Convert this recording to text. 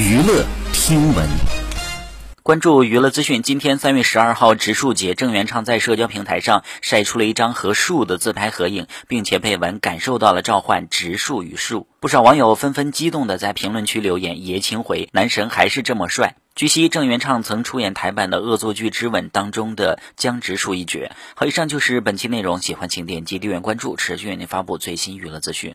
娱乐听闻。关注娱乐资讯，今天三月十二号植树节，郑元畅在社交平台上晒出了一张和树的自拍合影，并且配文感受到了召唤植树与树。不少网友纷纷激动的在评论区留言：“爷青回，男神还是这么帅。”据悉，郑元畅曾出演台版的恶作剧之吻当中的江直树一角。好，以上就是本期内容，喜欢请点击订阅关注，持续为您发布最新娱乐资讯。